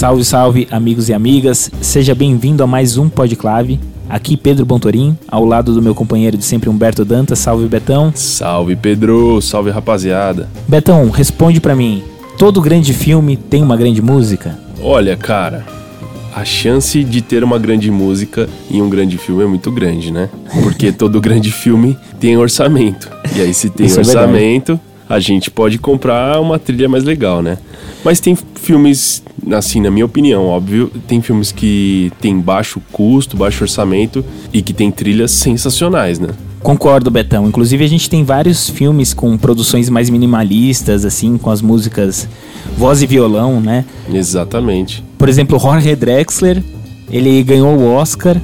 Salve, salve, amigos e amigas. Seja bem-vindo a mais um Podclave. Aqui Pedro Bontorim, ao lado do meu companheiro de sempre Humberto Dantas. Salve, Betão. Salve, Pedro. Salve, rapaziada. Betão, responde pra mim. Todo grande filme tem uma grande música? Olha, cara, a chance de ter uma grande música em um grande filme é muito grande, né? Porque todo grande filme tem orçamento. E aí, se tem Isso é orçamento, a gente pode comprar uma trilha mais legal, né? Mas tem filmes, assim, na minha opinião, óbvio, tem filmes que tem baixo custo, baixo orçamento e que tem trilhas sensacionais, né? Concordo, Betão. Inclusive, a gente tem vários filmes com produções mais minimalistas, assim, com as músicas voz e violão, né? Exatamente. Por exemplo, Jorge Drexler, ele ganhou o Oscar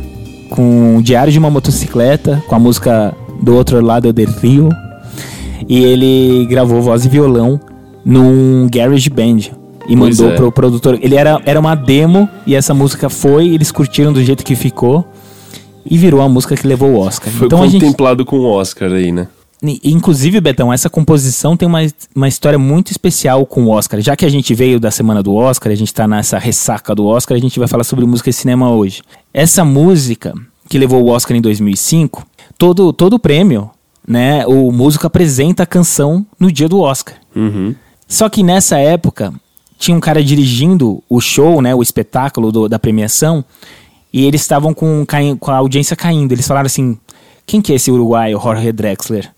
com Diário de uma Motocicleta, com a música Do Outro Lado del Rio. E ele gravou voz e violão num Garage Band. E Pois mandou é. pro produtor. Ele era, era uma demo e essa música foi, eles curtiram do jeito que ficou. E virou a música que levou o Oscar. Foi então a gente. contemplado com o Oscar aí, né? Inclusive, Betão, essa composição tem uma, uma história muito especial com o Oscar. Já que a gente veio da semana do Oscar, a gente tá nessa ressaca do Oscar, a gente vai falar sobre música e cinema hoje. Essa música, que levou o Oscar em 2005, todo, todo o prêmio, né, o músico apresenta a canção no dia do Oscar. Uhum. Só que nessa época, tinha um cara dirigindo o show, né, o espetáculo do- da premiação, e eles estavam com, com a audiência caindo. Eles falaram assim: quem que é esse uruguaio, Jorge Drexler?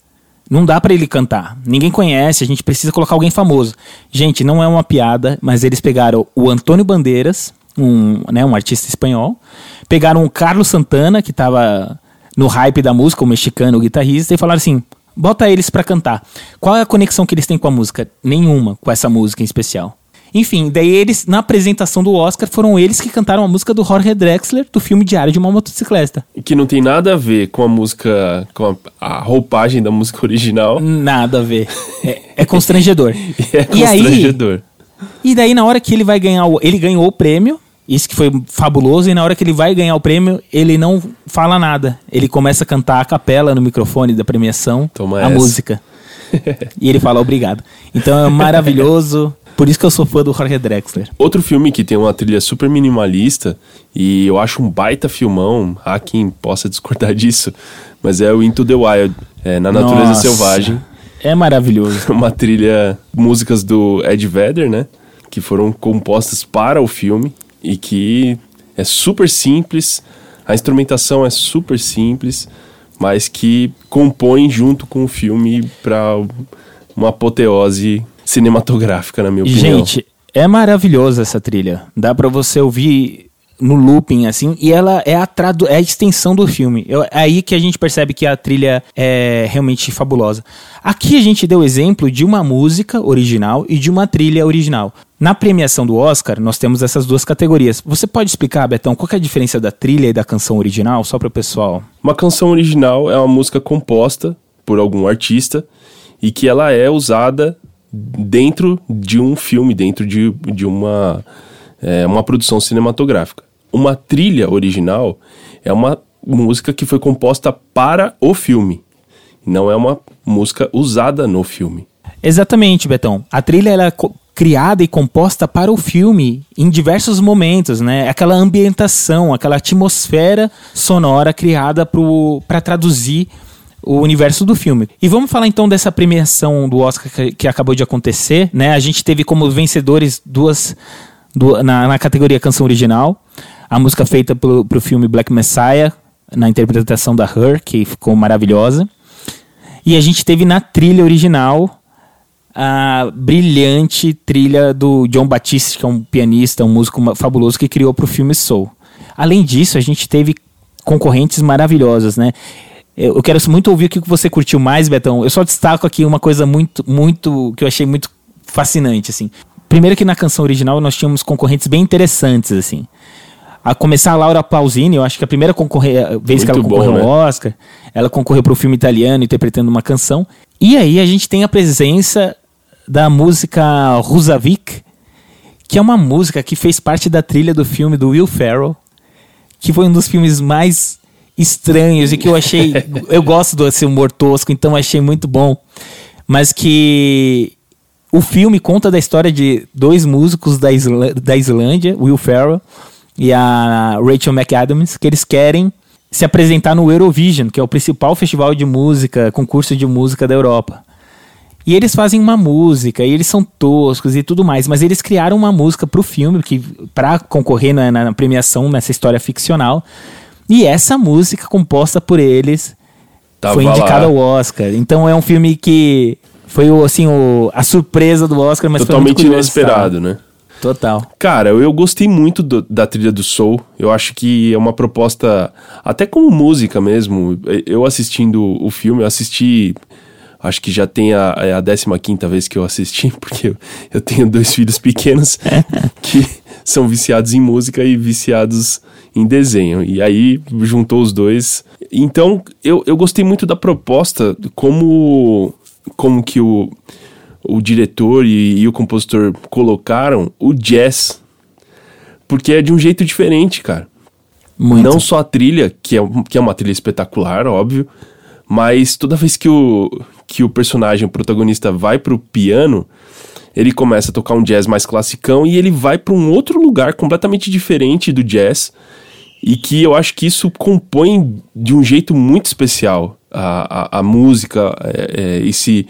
Não dá pra ele cantar. Ninguém conhece, a gente precisa colocar alguém famoso. Gente, não é uma piada, mas eles pegaram o Antônio Bandeiras, um, né, um artista espanhol, pegaram o Carlos Santana, que tava no hype da música, o mexicano, o guitarrista, e falaram assim: bota eles pra cantar. Qual é a conexão que eles têm com a música? Nenhuma com essa música em especial. Enfim, daí eles, na apresentação do Oscar, foram eles que cantaram a música do Jorge Drexler, do filme Diário de uma Motocicleta. E que não tem nada a ver com a música, com a, a roupagem da música original. Nada a ver. É, é constrangedor. E é E aí- constrangedor. E daí, na hora que ele vai ganhar o. Ele ganhou o prêmio, isso que foi fabuloso, e na hora que ele vai ganhar o prêmio, ele não fala nada. Ele começa a cantar a capela no microfone da premiação Toma a essa. música. e ele fala obrigado. Então é maravilhoso. Por isso que eu sou fã do Jorge Drexler. Outro filme que tem uma trilha super minimalista e eu acho um baita filmão, há quem possa discordar disso, mas é o Into the Wild, é, Na Natureza Nossa, Selvagem. É maravilhoso. Uma trilha, músicas do Ed Vedder, né? Que foram compostas para o filme e que é super simples, a instrumentação é super simples, mas que compõe junto com o filme para uma apoteose cinematográfica, na minha opinião. Gente, é maravilhosa essa trilha. Dá pra você ouvir no looping, assim, e ela é a, tradu é a extensão do filme. Eu- é aí que a gente percebe que a trilha é realmente fabulosa. Aqui a gente deu exemplo de uma música original e de uma trilha original. Na premiação do Oscar, nós temos essas duas categorias. Você pode explicar, Betão, qual é a diferença da trilha e da canção original, só para o pessoal? Uma canção original é uma música composta por algum artista e que ela é usada dentro de um filme, dentro de, de uma, é, uma produção cinematográfica. Uma trilha original é uma música que foi composta para o filme, não é uma música usada no filme. Exatamente, Betão. A trilha ela é criada e composta para o filme em diversos momentos, né? Aquela ambientação, aquela atmosfera sonora criada para traduzir o universo do filme. E vamos falar então dessa premiação do Oscar que, que acabou de acontecer, né? A gente teve como vencedores duas du- na, na categoria canção original, a música feita pro, pro filme Black Messiah, na interpretação da Her, que ficou maravilhosa. E a gente teve na trilha original a brilhante trilha do John Batiste, que é um pianista, um músico fabuloso que criou para o filme Soul. Além disso, a gente teve concorrentes maravilhosas, né? Eu eu quero muito ouvir o que você curtiu mais, Betão. Eu só destaco aqui uma coisa muito, muito que eu achei muito fascinante, assim. Primeiro que na canção original nós tínhamos concorrentes bem interessantes, assim. A começar a Laura Pausini, eu acho que a primeira concorre- a vez que ela Muito bom, concorreu ao né? Oscar, ela concorreu para o filme italiano interpretando uma canção. E aí a gente tem a presença da música Rusavik, que é uma música que fez parte da trilha do filme do Will Ferrell, que foi um dos filmes mais estranhos e que eu achei. eu gosto desse humor tosco, então achei muito bom. Mas que o filme conta da história de dois músicos da, Isla da Islândia, Will Ferrell e a Rachel McAdams, que eles querem se apresentar no Eurovision, que é o principal festival de música, concurso de música da Europa. E eles fazem uma música, e eles são toscos e tudo mais, mas eles criaram uma música pro filme, que para concorrer na, na, premiação nessa história ficcional. E essa música composta por eles Tava foi indicada ao Oscar. Então é um filme que foi assim o, a surpresa do Oscar, mas totalmente inesperado, né? Total. Cara, eu, eu gostei muito do, da trilha do Soul. Eu acho que é uma proposta, até como música mesmo. Eu assistindo o filme, eu assisti. Acho que já tem a, é a 15 vez que eu assisti, porque eu, eu tenho dois filhos pequenos que são viciados em música e viciados em desenho. E aí juntou os dois. Então eu, eu gostei muito da proposta, como, como que o o diretor e, e o compositor colocaram o jazz. Porque é de um jeito diferente, cara. Muito. Não só a trilha, que é, que é uma trilha espetacular, óbvio, mas toda vez que o, que o personagem, o protagonista, vai pro piano, ele começa a tocar um jazz mais classicão e ele vai para um outro lugar completamente diferente do jazz. E que eu acho que isso compõe de um jeito muito especial a, a, a música, é, é, esse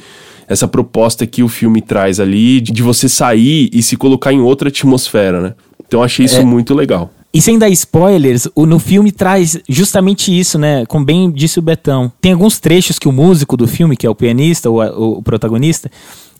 essa proposta que o filme traz ali de, de você sair e se colocar em outra atmosfera, né? Então achei isso é. muito legal. E sem dar spoilers, o, no filme traz justamente isso, né? Como bem disse o Betão. Tem alguns trechos que o músico do filme, que é o pianista, o, o protagonista,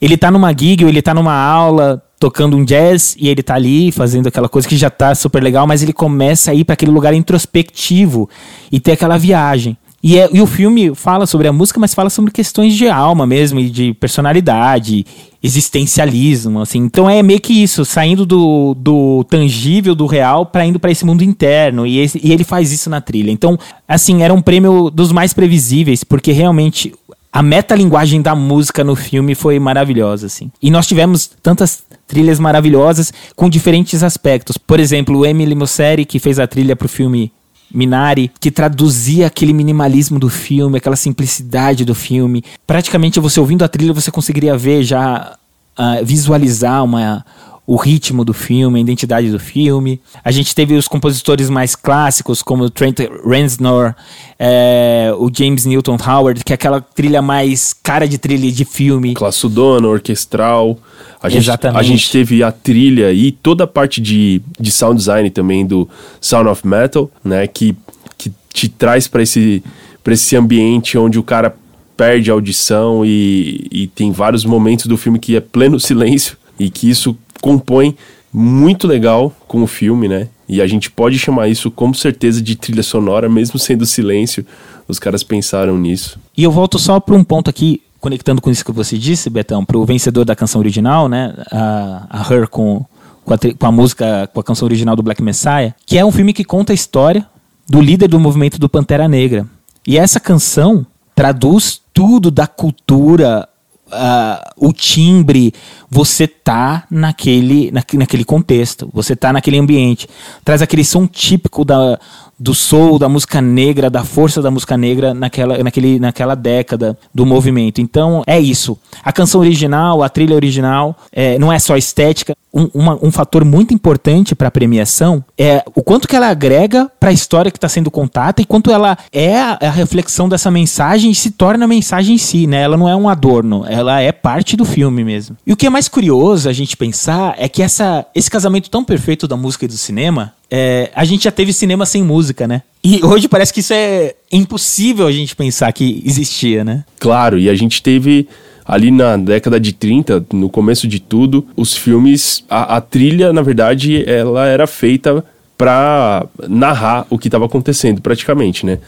ele tá numa gig ou ele tá numa aula tocando um jazz e ele tá ali fazendo aquela coisa que já tá super legal, mas ele começa a ir para aquele lugar introspectivo e ter aquela viagem. E, é, e o filme fala sobre a música, mas fala sobre questões de alma mesmo, e de personalidade, existencialismo, assim. Então é meio que isso, saindo do, do tangível, do real, para indo para esse mundo interno. E, esse, e ele faz isso na trilha. Então, assim, era um prêmio dos mais previsíveis, porque realmente a metalinguagem da música no filme foi maravilhosa, assim. E nós tivemos tantas trilhas maravilhosas com diferentes aspectos. Por exemplo, o Emily Mosseri, que fez a trilha pro filme Minari, que traduzia aquele minimalismo do filme, aquela simplicidade do filme. Praticamente você ouvindo a trilha, você conseguiria ver já, uh, visualizar uma, o ritmo do filme, a identidade do filme. A gente teve os compositores mais clássicos, como o Trent Reznor, é, o James Newton Howard, que é aquela trilha mais cara de trilha de filme. Classudona, orquestral. A gente, Exatamente. A gente teve a trilha e toda a parte de, de sound design também do Sound of Metal, né? Que, que te traz para esse, esse ambiente onde o cara perde a audição e, e tem vários momentos do filme que é pleno silêncio e que isso compõe muito legal com o filme, né? E a gente pode chamar isso com certeza de trilha sonora, mesmo sendo silêncio. Os caras pensaram nisso. E eu volto só para um ponto aqui, conectando com isso que você disse, Betão, para o vencedor da canção original, né? A, a Her com, com a, com, a, música, com a canção original do Black Messiah, que é um filme que conta a história do líder do movimento do Pantera Negra. E essa canção traduz tudo da cultura uh, o timbre, você tá naquele, na, naquele contexto, você tá naquele ambiente. Traz aquele som típico da, do soul, da música negra, da força da música negra naquela, naquele, naquela década do movimento. Então é isso. A canção original, a trilha original, é, não é só estética. Um, uma, um fator muito importante para a premiação é o quanto que ela agrega para a história que está sendo contada e quanto ela é a, a, reflexão dessa mensagem e se torna a mensagem em si, né? Ela não é um adorno, ela é parte do filme mesmo. E o que é mais curioso a gente pensar é que essa, esse casamento tão perfeito da música e do cinema é, a gente já teve cinema sem música, né? E hoje parece que isso é impossível a gente pensar que existia, né? Claro, e a gente teve ali na década de 30, no começo de tudo, os filmes, a, a trilha, na verdade, ela era feita para narrar o que estava acontecendo, praticamente, né?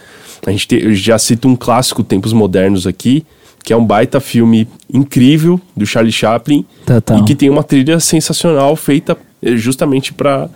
A gente te, já cita um clássico Tempos Modernos aqui, que é um baita filme incrível do Charlie Chaplin Total. e que tem uma trilha sensacional feita justamente para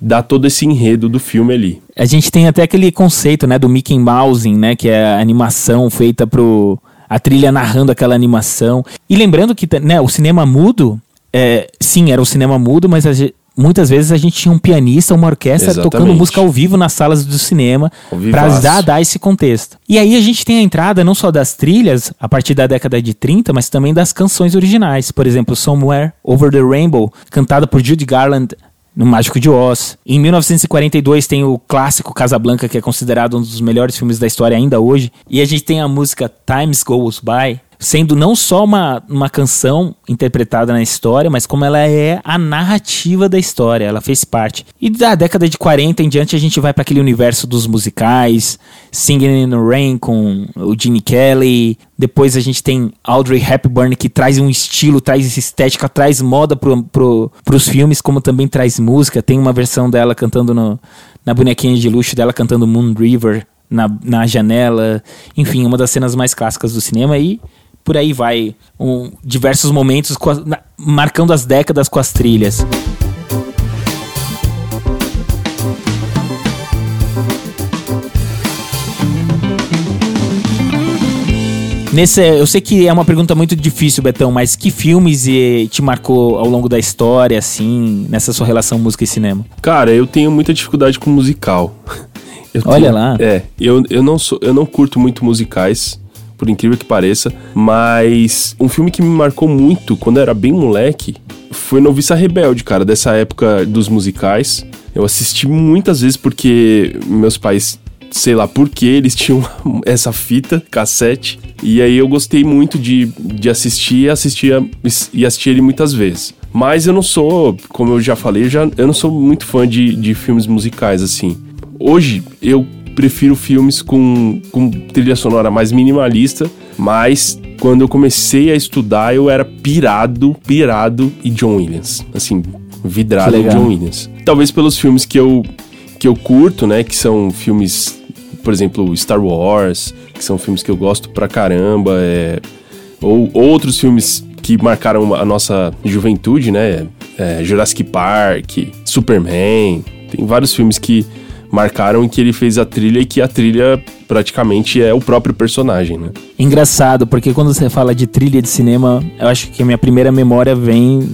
dá todo esse enredo do filme ali. A gente tem até aquele conceito, né, do Mickey Mouse, né, que é a animação feita pro a trilha narrando aquela animação. E lembrando que, né, o cinema mudo, é, sim, era o cinema mudo, mas a, muitas vezes a gente tinha um pianista, uma orquestra Exatamente. tocando música ao vivo nas salas do cinema para dar esse contexto. E aí a gente tem a entrada não só das trilhas a partir da década de 30, mas também das canções originais. Por exemplo, Somewhere Over the Rainbow, cantada por Judy Garland no Mágico de Oz. Em 1942 tem o clássico Casablanca, que é considerado um dos melhores filmes da história ainda hoje. E a gente tem a música Times Goes By, sendo não só uma, uma canção interpretada na história, mas como ela é a narrativa da história, ela fez parte. E da década de 40 em diante a gente vai para aquele universo dos musicais, Singing in the Rain com o Gene Kelly, depois a gente tem Audrey Hepburn que traz um estilo, traz estética, traz moda pro, pro, pros filmes, como também traz música, tem uma versão dela cantando no, na bonequinha de luxo dela cantando Moon River na, na janela, enfim, uma das cenas mais clássicas do cinema. E por aí vai, um, diversos momentos as- na- marcando as décadas com as trilhas. Nesse, eu sei que é uma pergunta muito difícil, Betão, mas que filmes te marcou ao longo da história, assim, nessa sua relação música e cinema? Cara, eu tenho muita dificuldade com musical. Eu Olha tenho- lá. É, eu, eu, não sou, eu não curto muito musicais, por incrível que pareça, mas um filme que me marcou muito quando eu era bem moleque foi Noviça Rebelde, cara, dessa época dos musicais. Eu assisti muitas vezes porque meus pais, sei lá por que, eles tinham essa fita, cassete, e aí eu gostei muito de, de assistir assistia, e assistir ele muitas vezes. Mas eu não sou, como eu já falei, eu, já, eu não sou muito fã de, de filmes musicais, assim. Hoje eu prefiro filmes com, com trilha sonora mais minimalista, mas quando eu comecei a estudar eu era pirado, pirado e John Williams. Assim, vidrado em. John Williams. Talvez pelos filmes que eu, que eu curto, né? Que são filmes, por exemplo, Star Wars, que são filmes que eu gosto pra caramba, é, ou outros filmes que marcaram a nossa juventude, né? É, Jurassic Park, Superman. Tem vários filmes que marcaram que ele fez a trilha e que a trilha praticamente é o próprio personagem, né? Engraçado, porque quando você fala de trilha de cinema, eu acho que a minha primeira memória vem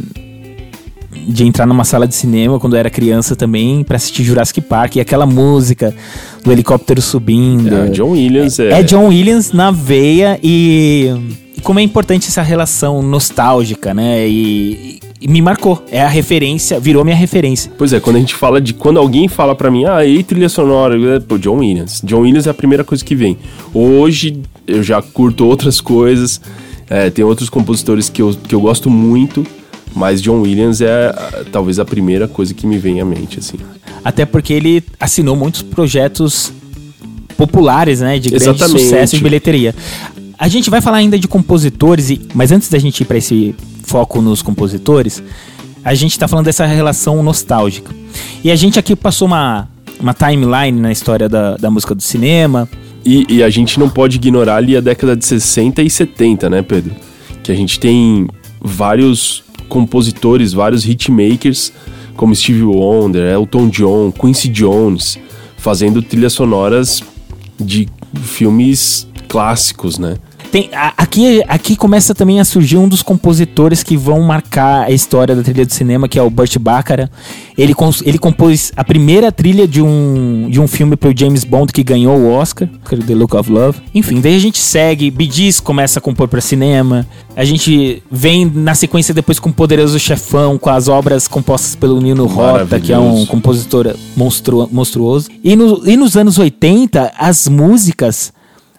de entrar numa sala de cinema quando eu era criança também pra assistir Jurassic Park e aquela música do helicóptero subindo. É, John Williams é, É John Williams na veia e, e como é importante essa relação nostálgica, né? E me marcou. É a referência, virou minha referência. Pois é, quando a gente fala de. Quando alguém fala pra mim, ah, e trilha sonora? Pô, John Williams. John Williams é a primeira coisa que vem. Hoje eu já curto outras coisas, é, tem outros compositores que eu, que eu gosto muito, mas John Williams é talvez a primeira coisa que me vem à mente, assim. Até porque ele assinou muitos projetos populares, né? De grande Exatamente. sucesso e bilheteria. A gente vai falar ainda de compositores, e- mas antes da gente ir para esse foco nos compositores, a gente tá falando dessa relação nostálgica. E a gente aqui passou uma, uma timeline na história da, da música do cinema. E, e a gente não pode ignorar ali a década de 60 e 70, né, Pedro? Que a gente tem vários compositores, vários hitmakers, como Stevie Wonder, Elton John, Quincy Jones, fazendo trilhas sonoras de filmes clássicos, né? Tem, a- aqui, aqui começa também a surgir um dos compositores que vão marcar a história da trilha de cinema, que é o Burt Bacharach. Ele, ele compôs a primeira trilha de um, de um filme pro James Bond que ganhou o Oscar, The Look of Love. Enfim, daí a gente segue, Gees começa a compor para cinema. A gente vem na sequência depois com Poderoso Chefão, com as obras compostas pelo Nino Rota, que é um compositor monstru- monstruoso. E, no- e nos anos 80, as músicas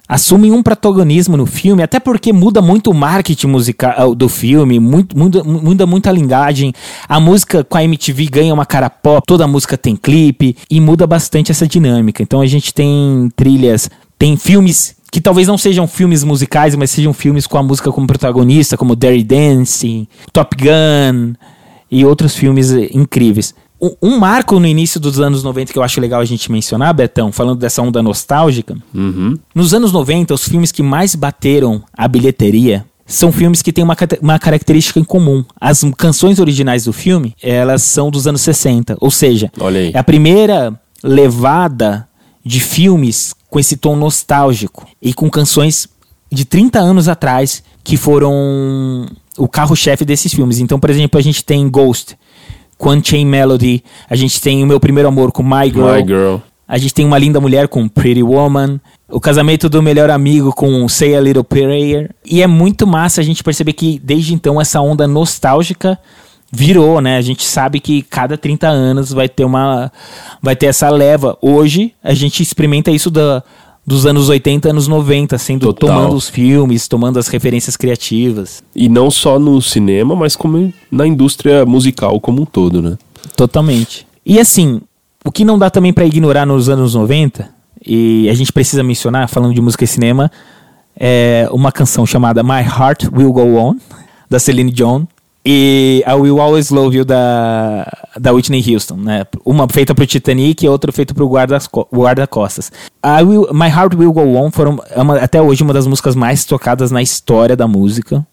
assumem um protagonismo no filme, até porque muda muito o marketing musical do filme, muito, muda, muda muito a linguagem. A música com a MTV ganha uma cara pop, toda música tem clipe e muda bastante essa dinâmica. Então a gente tem trilhas, tem filmes que talvez não sejam filmes musicais, mas sejam filmes com a música como protagonista, como Dirty Dancing, Top Gun e outros filmes eh, incríveis. Um, um marco no início dos anos 90 que eu acho legal a gente mencionar, Betão, falando dessa onda nostálgica, Uhum. nos anos 90, os filmes que mais bateram a bilheteria são filmes que têm uma, uma característica em comum. As canções originais do filme, elas são dos anos 60. Ou seja, é a primeira levada de filmes com esse tom nostálgico e com canções de 30 anos atrás que foram o carro-chefe desses filmes. Então, por exemplo, a gente tem Ghost, com Unchained Melody. A gente tem O Meu Primeiro Amor com My Girl. My Girl. A gente tem Uma Linda Mulher com Pretty Woman. O casamento do melhor amigo com Say a Little Prayer. E é muito massa a gente perceber que desde então essa onda nostálgica virou, né? A gente sabe que cada 30 anos vai ter uma vai ter essa leva. Hoje a gente experimenta isso da dos anos 80, anos 90, sendo Total. tomando os filmes, tomando as referências criativas. E não só no cinema, mas como na indústria musical como um todo, né? Totalmente. E assim, o que não dá também pra ignorar nos anos 90, e a gente precisa mencionar, falando de música e cinema, é uma canção chamada My Heart Will Go On, da Celine Dion, e a Will Always Love You da, da Whitney Houston, né? Uma feita pro Titanic e outra feita pro guarda-costas. Guarda My Heart Will Go On foram uma, até hoje uma das músicas mais tocadas na história da música.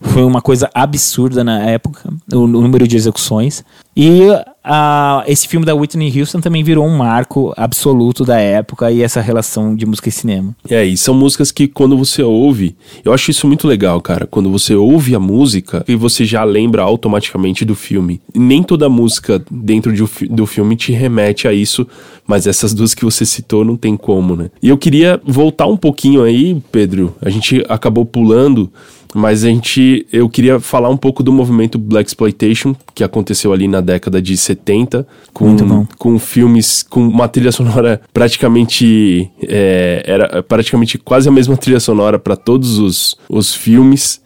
Foi uma coisa absurda na época, o, o número de execuções. E uh, esse filme da Whitney Houston também virou um marco absoluto da época e essa relação de música e cinema. É, e são músicas que quando você ouve, eu acho isso muito legal, cara. Quando você ouve a música e você já lembra automaticamente do filme. Nem toda música dentro de, do filme te remete a isso, mas essas duas que você citou não tem como, né? E eu queria voltar um pouquinho aí, Pedro. A gente acabou pulando mas a gente eu queria falar um pouco do movimento Black Exploitation que aconteceu ali na década de 70 com, com filmes com uma trilha sonora praticamente é, era praticamente quase a mesma trilha sonora para todos os, os filmes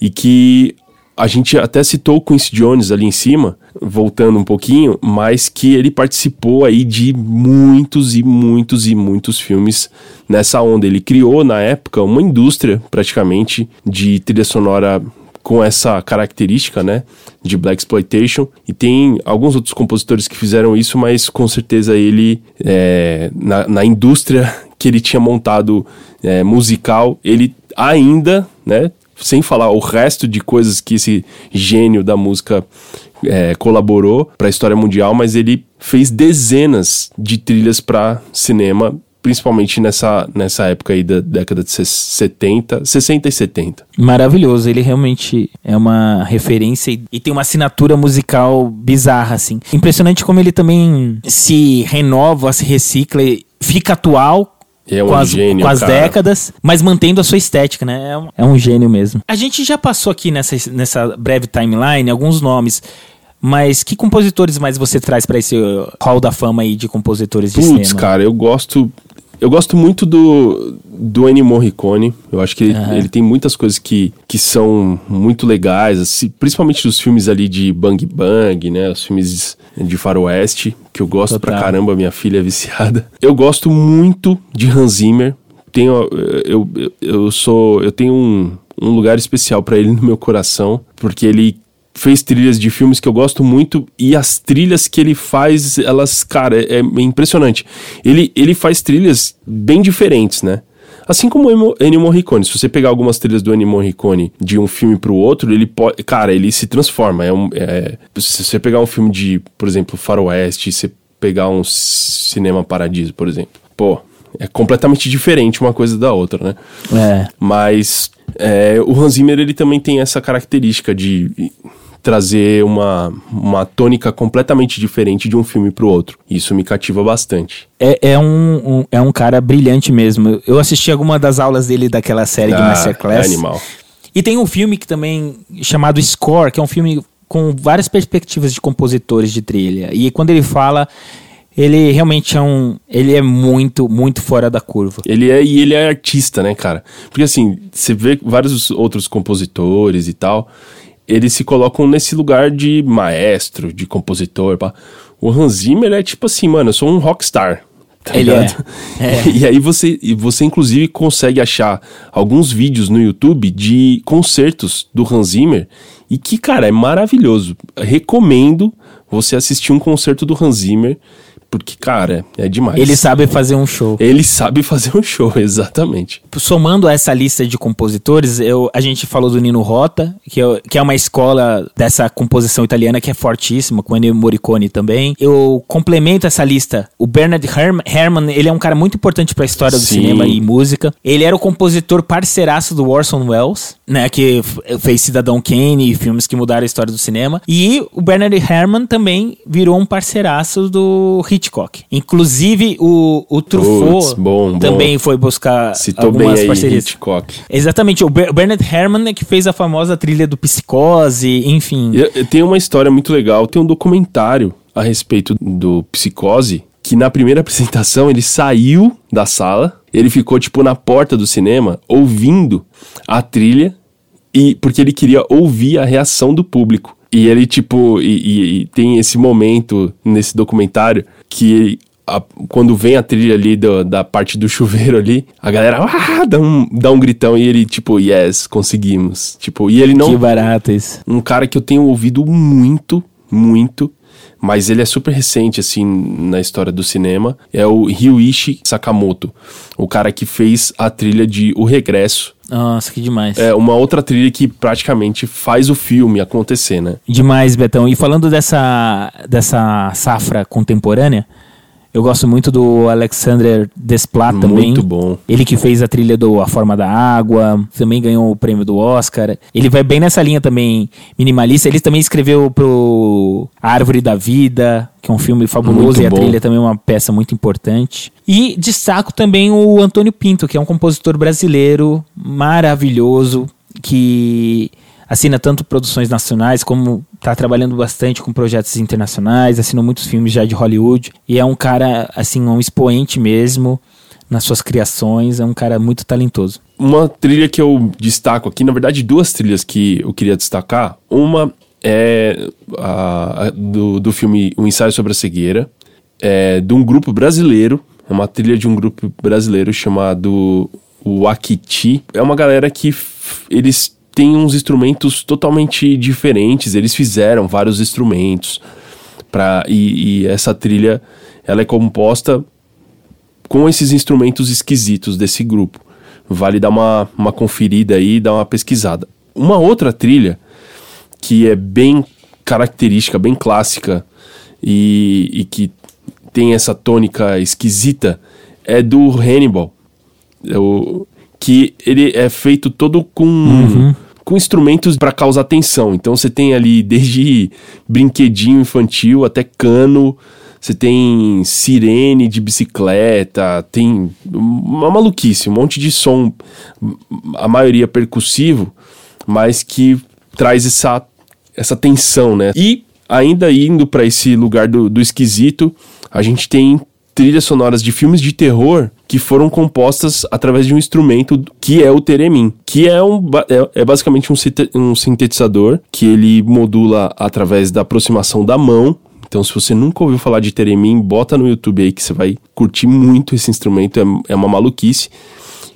e que a gente até citou o Quincy Jones ali em cima, voltando um pouquinho, mas que ele participou aí de muitos e muitos e muitos filmes nessa onda. Ele criou na época uma indústria praticamente de trilha sonora com essa característica, né, de black exploitation. E tem alguns outros compositores que fizeram isso, mas com certeza ele é, na, na indústria que ele tinha montado é, musical, ele ainda, né, sem falar o resto de coisas que esse gênio da música é, colaborou para a história mundial, mas ele fez dezenas de trilhas para cinema, principalmente nessa, nessa época aí da década de 70, 60 e 70. Maravilhoso, ele realmente é uma referência e, e tem uma assinatura musical bizarra, assim. Impressionante como ele também se renova, se recicla, fica atual é um com as, gênio, com as cara. décadas, mas mantendo a sua estética, né? É um, é um gênio mesmo. A gente já passou aqui nessa, nessa breve timeline alguns nomes. Mas que compositores mais você traz para esse hall da fama aí de compositores de Putz, cinema? cara, eu gosto. Eu gosto muito do, do Ennio Morricone. Eu acho que ele, Aham. ele tem muitas coisas que, que são muito legais, assim, principalmente dos filmes ali de Bang Bang, né? Os filmes de faroeste, que eu gosto Total. pra caramba, minha filha é viciada. Eu gosto muito de Hans Zimmer. Tenho, eu, eu, eu sou, eu tenho um, um lugar especial pra ele no meu coração, porque ele fez trilhas de filmes que eu gosto muito e as trilhas que ele faz, elas, cara, é, é impressionante. Ele, ele faz trilhas bem diferentes, né? Assim como o Ennio- Morricone. Se você pegar algumas trilhas do Ennio Morricone de um filme pro outro, ele pode. Cara, ele se transforma. É um, é- se você pegar um filme de, por exemplo, Faroeste, se você pegar um Cinema Paradiso, por exemplo. Pô, é completamente diferente uma coisa da outra, né? É. Mas é, o Hans Zimmer ele também tem essa característica de trazer uma, uma tônica completamente diferente de um filme pro outro. Isso me cativa bastante. É, é um, um- é um cara brilhante mesmo. Eu assisti alguma das aulas dele daquela série de Ah, Masterclass. é animal. E tem um filme que também chamado Score, que é um filme com várias perspectivas de compositores de trilha. E quando ele fala, ele realmente é um, ele é muito, muito fora da curva. Ele é e ele é artista, né, cara? Porque assim, você vê vários outros compositores e tal, eles se colocam nesse lugar de maestro, de compositor, pá. O Hans Zimmer é tipo assim, mano, eu sou um rockstar. Tá Ele é. É. E aí você, você inclusive consegue achar alguns vídeos no YouTube de concertos do Hans Zimmer e que, cara, é maravilhoso. Recomendo você assistir um concerto do Hans Zimmer porque, cara, é demais. Ele sabe fazer um show. Ele sabe fazer um show, exatamente. Somando essa lista de compositores, eu, a gente falou do Nino Rota, que é, que é uma escola dessa composição italiana que é fortíssima, com Ennio Morricone também. Eu complemento essa lista. O Bernard Herrmann, ele é um cara muito importante para a história do Sim. cinema e música. Ele era o compositor parceiraço do Orson Welles, né, que fez Cidadão Kane e filmes que mudaram a história do cinema. E o Bernard Herrmann também virou um parceiraço do Hitchcock. Inclusive, o, o Truffaut Puts, bom, bom. também foi buscar Citou bem algumas aí parcerias. Hitchcock. Exatamente, o Ber- Bernard Herrmann é que fez a famosa trilha do Psicose, enfim. Eh, Tem uma história muito legal, tem um documentário a respeito do Psicose, que na primeira apresentação ele saiu da sala, ele ficou tipo na porta do cinema ouvindo a trilha e porque ele queria ouvir a reação do público. E ele tipo e, e- e tem esse momento nesse documentário que a- quando vem a trilha ali do- da parte do chuveiro ali, a galera ah, dá, um, dá um gritão e ele tipo, yes, conseguimos. Tipo, e ele não Que barato isso. um cara que eu tenho ouvido muito, muito, mas ele é super recente, assim, na história do cinema. É o Ryuichi Sakamoto, o cara que fez a trilha de O Regresso. Nossa, que demais. É uma outra trilha que praticamente faz o filme acontecer, né? Demais, Betão. E falando dessa, dessa safra contemporânea, eu gosto muito do Alexander Desplat também. Muito bom. Ele que fez a trilha do A Forma da Água, também ganhou o prêmio do Oscar. Ele vai bem nessa linha também minimalista. Ele também escreveu pro A Árvore da Vida, que é um filme fabuloso Muito e a bom. trilha também é uma peça muito importante. E destaco também o Antônio Pinto, que é um compositor brasileiro maravilhoso, que assina tanto produções nacionais como está trabalhando bastante com projetos internacionais, assinou muitos filmes já de Hollywood e é um cara assim um expoente mesmo nas suas criações, é um cara muito talentoso. Uma trilha que eu destaco aqui, na verdade, duas trilhas que eu queria destacar. Uma é a, a do, do filme O Ensaio sobre a Cegueira, é, de um grupo brasileiro, é uma trilha de um grupo brasileiro chamado o Akiti. É uma galera que eles têm uns instrumentos totalmente diferentes, eles fizeram vários instrumentos. Pra, e, e essa trilha ela é composta com esses instrumentos esquisitos desse grupo. Vale dar uma, uma conferida aí, dar uma pesquisada. Uma outra trilha que é bem característica, bem clássica e, e que tem essa tônica esquisita é do Hannibal. É o, que ele é feito todo com, com instrumentos para causar tensão. Então você tem ali desde brinquedinho infantil até cano, você tem sirene de bicicleta, tem uma maluquice, um monte de som, a maioria percussivo, mas que traz essa, essa tensão, né? E ainda indo para esse lugar do, do esquisito, a gente tem trilhas sonoras de filmes de terror que foram compostas através de um instrumento que é o teremin, que é, um, é, é basicamente um, um sintetizador que ele modula através da aproximação da mão. Então, se você nunca ouviu falar de teremin, bota no YouTube aí que você vai curtir muito esse instrumento, é, é uma maluquice.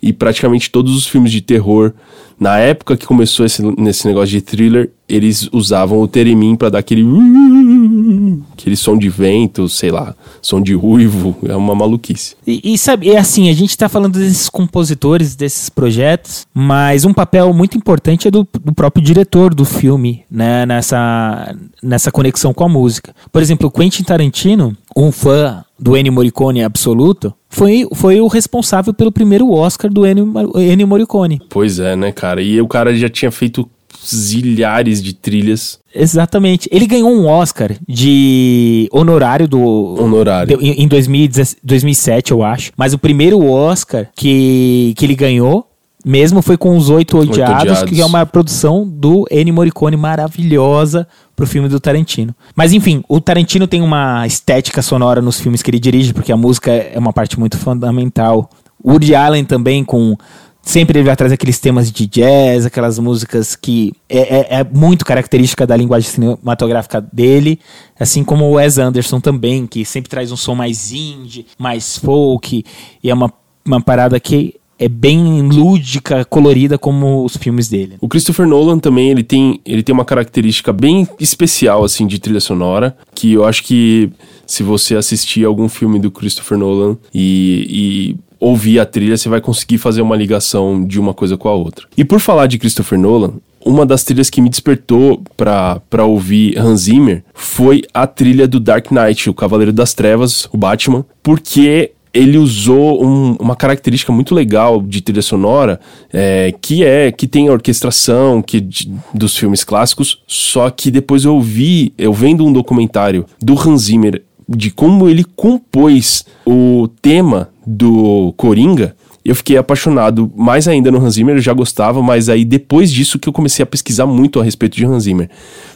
E praticamente todos os filmes de terror, na época que começou esse, nesse negócio de thriller, eles usavam o teremin pra dar aquele aquele som de vento, sei lá, som de ruivo, é uma maluquice. E, e sabe, é assim, a gente tá falando desses compositores, desses projetos, mas um papel muito importante é do, do próprio diretor do filme, né, nessa, nessa conexão com a música. Por exemplo, Quentin Tarantino, um fã do Ennio Morricone absoluto, foi, foi o responsável pelo primeiro Oscar do Ennio, Morricone. Pois é, né, cara? E o cara já tinha feito zilhares de trilhas Exatamente. Ele ganhou um Oscar de honorário do. honorário. Deu- Em em 2010 2007, eu acho. Mas o primeiro Oscar que, que ele ganhou mesmo foi com Os Oito Odiados, Odiados. que é uma produção do Ennio Morricone maravilhosa pro filme do Tarantino. Mas enfim, o Tarantino tem uma estética sonora nos filmes que ele dirige, porque a música é uma parte muito fundamental. O Woody Allen também com... Sempre ele vai trazer aqueles temas de jazz, aquelas músicas que é, é- é muito característica da linguagem cinematográfica dele, assim como o Wes Anderson também, que sempre traz um som mais indie, mais folk, e é uma, uma parada que é bem lúdica, colorida como os filmes dele. O Christopher Nolan também, ele tem, ele tem uma característica bem especial, assim, de trilha sonora, que eu acho que se você assistir algum filme do Christopher Nolan e, e ouvir a trilha, você vai conseguir fazer uma ligação de uma coisa com a outra. E por falar de Christopher Nolan, uma das trilhas que me despertou para ouvir Hans Zimmer foi a trilha do Dark Knight, o Cavaleiro das Trevas, o Batman, porque ele usou um, uma característica muito legal de trilha sonora, é, que é que tem a orquestração que, de, dos filmes clássicos, só que depois eu vi, eu vendo um documentário do Hans Zimmer de como ele compôs o tema do Coringa, eu fiquei apaixonado mais ainda no Hans Zimmer, eu já gostava, mas aí depois disso que eu comecei a pesquisar muito a respeito de Hans Zimmer.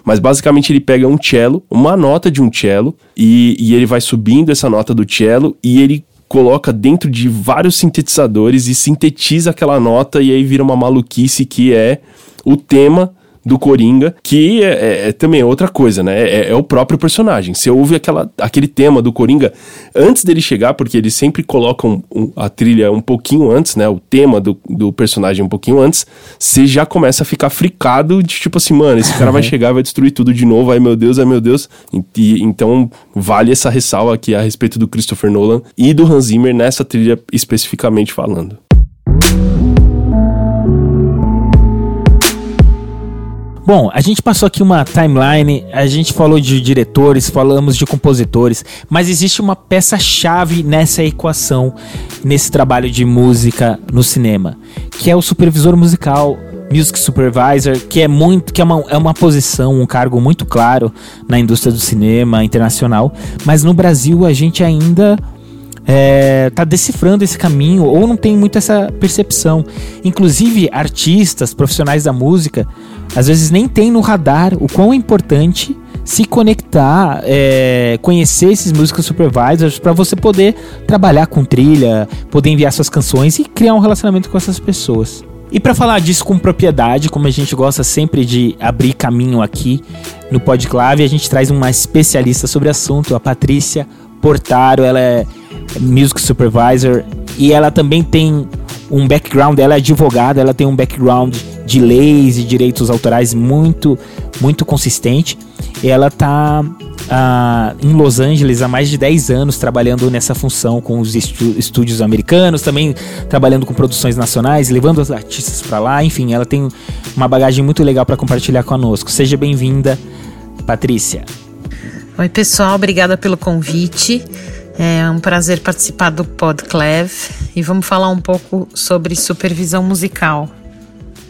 Mas basicamente ele pega um cello, uma nota de um cello, e, e ele vai subindo essa nota do cello e ele coloca dentro de vários sintetizadores e sintetiza aquela nota e aí vira uma maluquice que é o tema do Coringa, que é, é, é também outra coisa, né? É, é, o próprio personagem. Você ouve aquela, aquele tema do Coringa antes dele chegar, porque eles sempre colocam um, a trilha um pouquinho antes, né? O tema do, do personagem um pouquinho antes, você já começa a ficar fricado de tipo assim, mano, esse cara vai chegar, vai destruir tudo de novo, ai meu Deus, ai meu Deus. E, então vale essa ressalva aqui a respeito do Christopher Nolan e do Hans Zimmer nessa trilha especificamente falando. Bom, a gente passou aqui uma timeline, a gente falou de diretores, falamos de compositores, mas existe uma peça-chave nessa equação, nesse trabalho de música no cinema, que é o supervisor musical, music supervisor, que é muito, que é uma, é uma posição, um cargo muito claro na indústria do cinema internacional, mas no Brasil a gente ainda é, tá decifrando esse caminho ou não tem muito essa percepção. Inclusive, artistas, profissionais da música, às vezes nem tem no radar o quão é importante se conectar, é, conhecer esses músicos supervisors para você poder trabalhar com trilha, poder enviar suas canções e criar um relacionamento com essas pessoas. E para falar disso com propriedade, como a gente gosta sempre de abrir caminho aqui no Podclave, a gente traz uma especialista sobre o assunto, a Patrícia Portaro. Ela é music supervisor e ela também tem um background, ela é advogada, ela tem um background de leis e direitos autorais muito, muito consistente. Ela está ah, em Los Angeles há mais de 10 anos trabalhando nessa função com os estúdios americanos, também trabalhando com produções nacionais, levando os artistas para lá. Enfim, ela tem uma bagagem muito legal para compartilhar conosco. Seja bem-vinda, Patrícia. Oi, pessoal, obrigada pelo convite. É um prazer participar do Podclev e vamos falar um pouco sobre supervisão musical.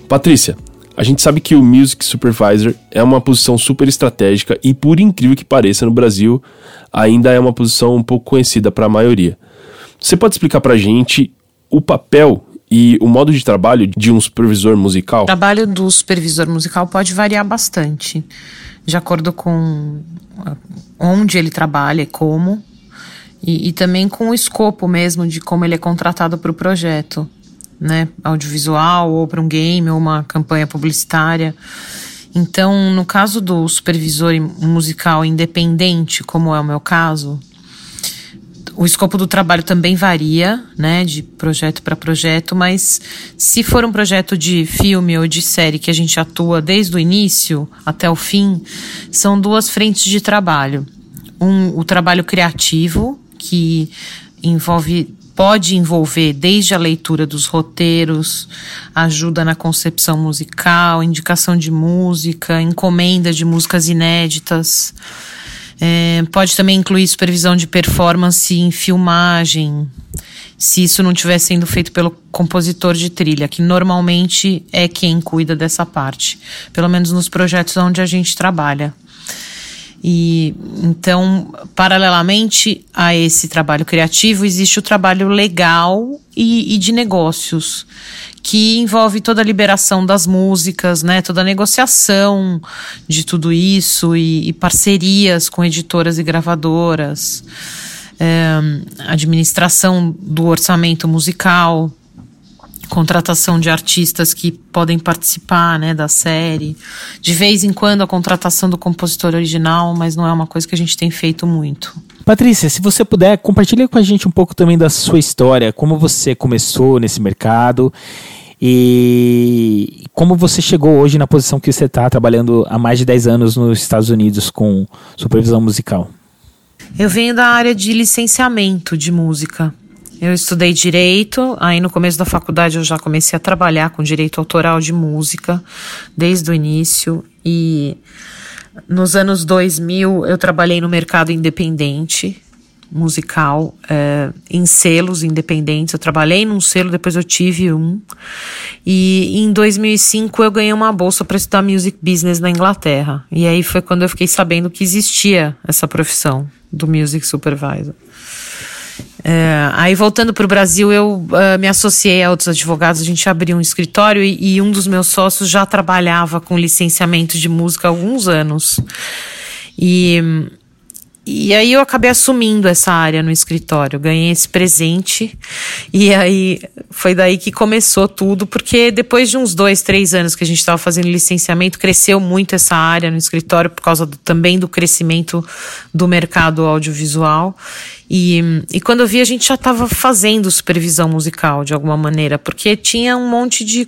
Patrícia, a gente sabe que o Music Supervisor é uma posição super estratégica e, por incrível que pareça, no Brasil ainda é uma posição um pouco conhecida para a maioria. Você pode explicar para a gente o papel e o modo de trabalho de um supervisor musical? O trabalho do supervisor musical pode variar bastante, de acordo com onde ele trabalha e como, e, e também com o escopo mesmo de como ele é contratado para o projeto né, audiovisual ou para um game ou uma campanha publicitária. Então, no caso do supervisor musical independente, como é o meu caso, o escopo do trabalho também varia, né, de projeto para projeto, mas se for um projeto de filme ou de série que a gente atua desde o início até o fim, são duas frentes de trabalho. Um, o trabalho criativo, que envolve pode envolver desde a leitura dos roteiros, ajuda na concepção musical, indicação de música, encomenda de músicas inéditas. É, pode também incluir supervisão de performance em filmagem, se isso não estiver sendo feito pelo compositor de trilha, que normalmente é quem cuida dessa parte, pelo menos nos projetos onde a gente trabalha. E então, paralelamente a esse trabalho criativo, existe o trabalho legal e, e, de negócios, que envolve toda a liberação das músicas, né, toda a negociação de tudo isso e, e parcerias com editoras e gravadoras, é, administração do orçamento musical, contratação de artistas que podem participar né, da série. De vez em quando a contratação do compositor original, mas não é uma coisa que a gente tem feito muito. Patrícia, se você puder, compartilha com a gente um pouco também da sua história, como você começou nesse mercado e como você chegou hoje na posição que você está trabalhando há mais de 10 anos nos Estados Unidos com supervisão musical. Eu venho da área de licenciamento de música. Eu estudei direito, aí no começo da faculdade eu já comecei a trabalhar com direito autoral de música desde o início e nos anos 2000 eu trabalhei no mercado independente musical é, em selos independentes. Eu trabalhei num selo, depois eu tive um. E em 2005 eu ganhei uma bolsa para estudar music business na Inglaterra. E aí foi quando eu fiquei sabendo que existia essa profissão do music supervisor. É, aí voltando para o Brasil, eu uh, me associei a outros advogados, a gente abriu um escritório e, e, um dos meus sócios já trabalhava com licenciamento de música há alguns anos. E e aí eu acabei assumindo essa área no escritório, ganhei esse presente e aí foi daí que começou tudo, porque depois de uns dois, três anos que a gente estava fazendo licenciamento, cresceu muito essa área no escritório por causa do, também do crescimento do mercado audiovisual. E, e quando eu vi, a gente já estava fazendo supervisão musical de alguma maneira, porque tinha um monte de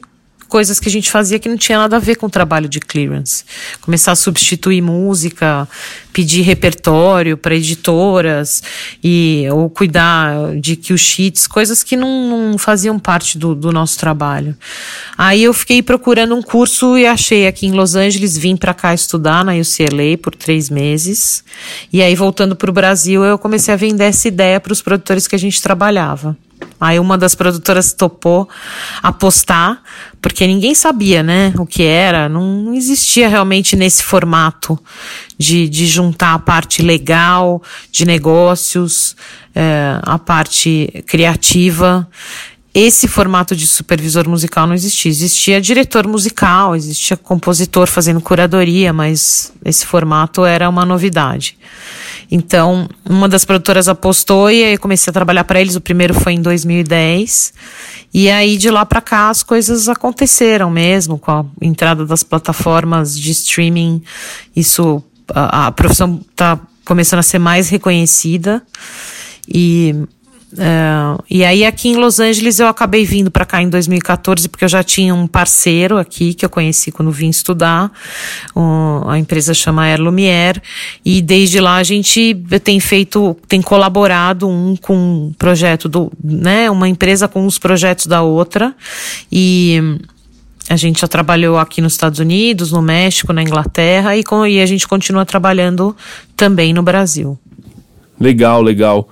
coisas que a gente fazia que não tinha nada a ver com o trabalho de clearance. Começar a substituir música, pedir repertório para editoras e ou cuidar de que sheets, coisas que não, não faziam parte do, do, nosso trabalho. Aí eu fiquei procurando um curso e achei aqui em Los Angeles, vim para cá estudar na UCLA por três meses. E aí voltando para o Brasil, eu comecei a vender essa ideia para os produtores que a gente trabalhava. Aí uma das produtoras topou apostar, porque ninguém sabia, né, o que era, não, existia realmente nesse formato de, de juntar a parte legal de negócios, é, a parte criativa. Esse formato de supervisor musical não existia. Existia diretor musical, existia compositor fazendo curadoria, mas esse formato era uma novidade. Então, uma das produtoras apostou e eu comecei a trabalhar para eles. O primeiro foi em 2010. E aí de lá para cá as coisas aconteceram mesmo, com a entrada das plataformas de streaming. Isso a, a profissão está começando a ser mais reconhecida. E Uh, e aí aqui em Los Angeles eu acabei vindo para cá em 2014 porque eu já tinha um parceiro aqui que eu conheci quando vim estudar. A empresa chama Air Lumière e desde lá a gente tem feito, tem colaborado um com um projeto do, né, uma empresa com os projetos da outra e a gente já trabalhou aqui nos Estados Unidos, no México, na Inglaterra e, com, e a gente continua trabalhando também no Brasil. Legal, legal.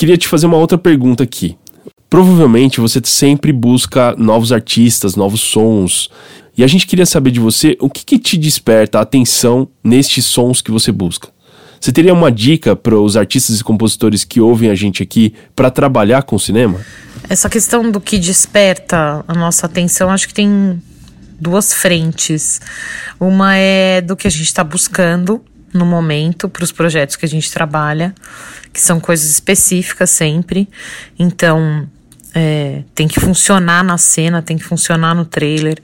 Queria te fazer uma outra pergunta aqui. Provavelmente você sempre busca novos artistas, novos sons. E a gente queria saber de você o que, que te desperta a atenção nestes sons que você busca. Você teria uma dica para os artistas e compositores que ouvem a gente aqui para trabalhar com cinema? Essa questão do que desperta a nossa atenção, acho que tem duas frentes. Uma é do que a gente está buscando no momento para os projetos que a gente trabalha que são coisas específicas sempre. Então, é, tem que funcionar na cena, tem que funcionar no trailer.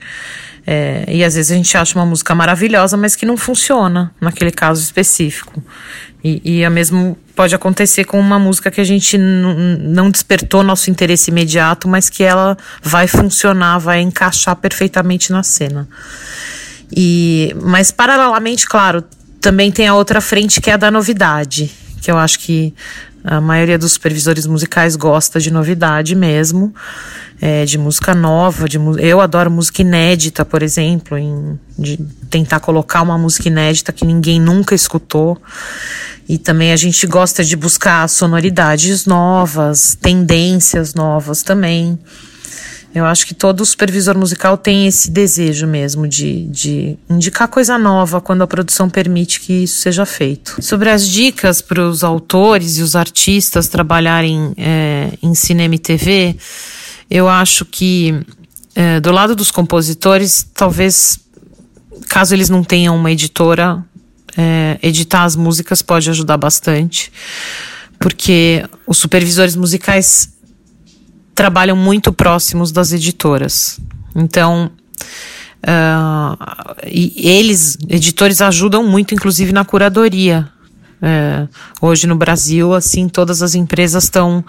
É, e às vezes a gente acha uma música maravilhosa, mas que não funciona naquele caso específico. E, e a mesmo pode acontecer com uma música que a gente não despertou nosso interesse imediato, mas que ela vai funcionar, vai encaixar perfeitamente na cena. E, mas paralelamente, claro, também tem a outra frente que é a da novidade que eu acho que a maioria dos supervisores musicais gosta de novidade mesmo, é, de música nova, de eu adoro música inédita, por exemplo, em, de tentar colocar uma música inédita que ninguém nunca escutou. E também a gente gosta de buscar sonoridades novas, tendências novas também. Eu acho que todo supervisor musical tem esse desejo mesmo de, de indicar coisa nova quando a produção permite que isso seja feito. Sobre as dicas para os autores e os artistas trabalharem é, em cinema e TV, eu acho que é, do lado dos compositores, talvez, caso eles não tenham uma editora, é, editar as músicas pode ajudar bastante, porque os supervisores musicais trabalham muito próximos das editoras. Então, uh, eles, editores, ajudam muito, inclusive na curadoria É, hoje no Brasil, assim, todas as empresas estão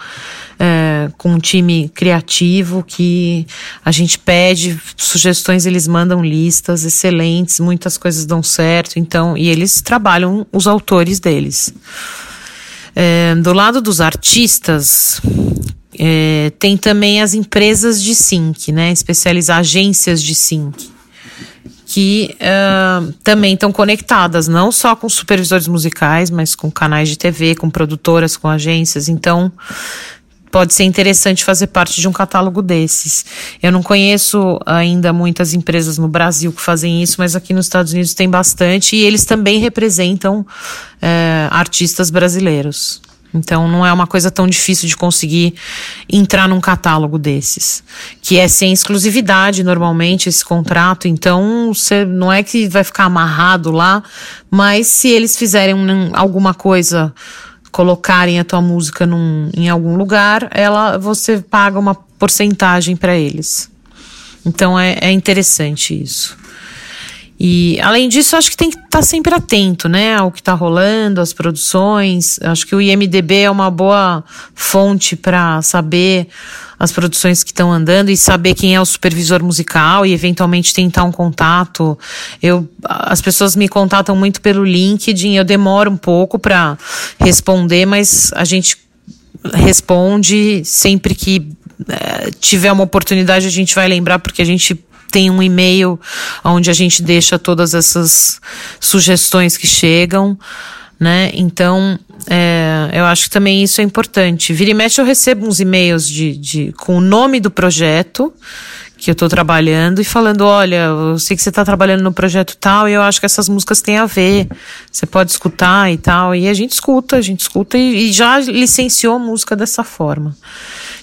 é, com um time criativo que a gente pede sugestões, eles mandam listas excelentes, muitas coisas dão certo, então, e eles trabalham os autores deles. É, do lado dos artistas, é, tem também as empresas de sync, né? Especializar agências de sync que uh, também estão conectadas, não só com supervisores musicais, mas com canais de TV, com produtoras, com agências. Então, pode ser interessante fazer parte de um catálogo desses. Eu não conheço ainda muitas empresas no Brasil que fazem isso, mas aqui nos Estados Unidos tem bastante e eles também representam uh, artistas brasileiros. Então não é uma coisa tão difícil de conseguir entrar num catálogo desses, que é sem exclusividade normalmente esse contrato. Então você não é que vai ficar amarrado lá, mas se eles fizerem alguma coisa, colocarem a tua música num, em algum lugar, ela você paga uma porcentagem para eles. Então é, é interessante isso. E além disso, acho que tem que estar tá sempre atento, né, ao que está rolando, às produções. Acho que o IMDb é uma boa fonte para saber as produções que estão andando e saber quem é o supervisor musical e eventualmente tentar um contato. Eu, as pessoas me contatam muito pelo LinkedIn, eu demoro um pouco para responder, mas a gente responde sempre que é, tiver uma oportunidade a gente vai lembrar porque a gente tem um e-mail onde a gente deixa todas essas sugestões que chegam, né? Então, é, eu acho que também isso é importante. Vira e mexe eu recebo uns e-mails de, de, com o nome do projeto que eu estou trabalhando e falando, olha, eu sei que você está trabalhando no projeto tal e eu acho que essas músicas têm a ver, você pode escutar e tal. E a gente escuta, a gente escuta e, e já licenciou a música dessa forma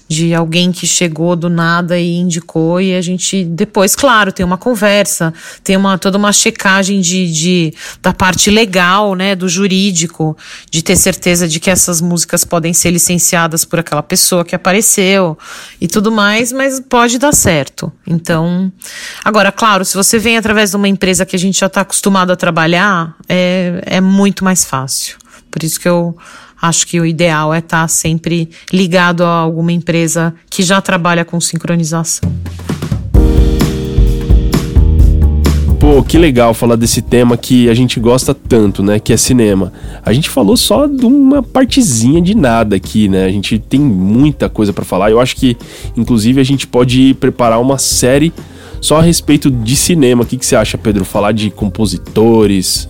de alguém que chegou do nada e indicou e a gente depois, claro, tem uma conversa, tem uma toda uma checagem de, de da parte legal, né, do jurídico, de ter certeza de que essas músicas podem ser licenciadas por aquela pessoa que apareceu e tudo mais, mas pode dar certo. Então, agora, claro, se você vem através de uma empresa que a gente já está acostumado a trabalhar, é, é muito mais fácil. Por isso que eu acho que o ideal é estar tá sempre ligado a alguma empresa que já trabalha com sincronização. Pô, que legal falar desse tema que a gente gosta tanto, né? Que é cinema. A gente falou só de uma partezinha de nada aqui, né? A gente tem muita coisa para falar. Eu acho que, inclusive, a gente pode preparar uma série só a respeito de cinema. O que, que você acha, Pedro? Falar de compositores,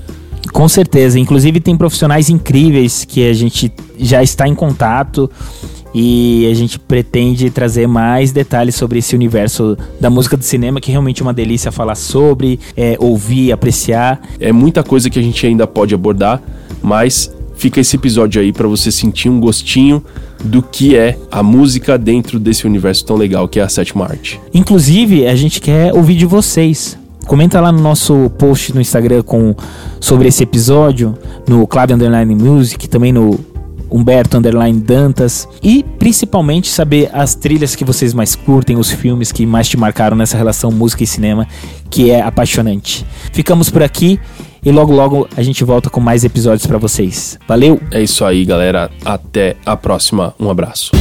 com certeza. Inclusive tem profissionais incríveis que a gente já está em contato e a gente pretende trazer mais detalhes sobre esse universo da música do cinema, que é realmente uma delícia falar sobre, é, ouvir, apreciar. É muita coisa que a gente ainda pode abordar, mas fica esse episódio aí para você sentir um gostinho do que é a música dentro desse universo tão legal que é a sétima arte. Inclusive, a gente quer ouvir de vocês. Comenta lá no nosso post no Instagram com, sobre esse episódio, no Club Underline Music, também no Humberto Underline Dantas e principalmente saber as trilhas que vocês mais curtem, os filmes que mais te marcaram nessa relação música e cinema, que é apaixonante. Ficamos por aqui e logo logo a gente volta com mais episódios para vocês. Valeu! É isso aí, galera. Até a próxima. Um abraço.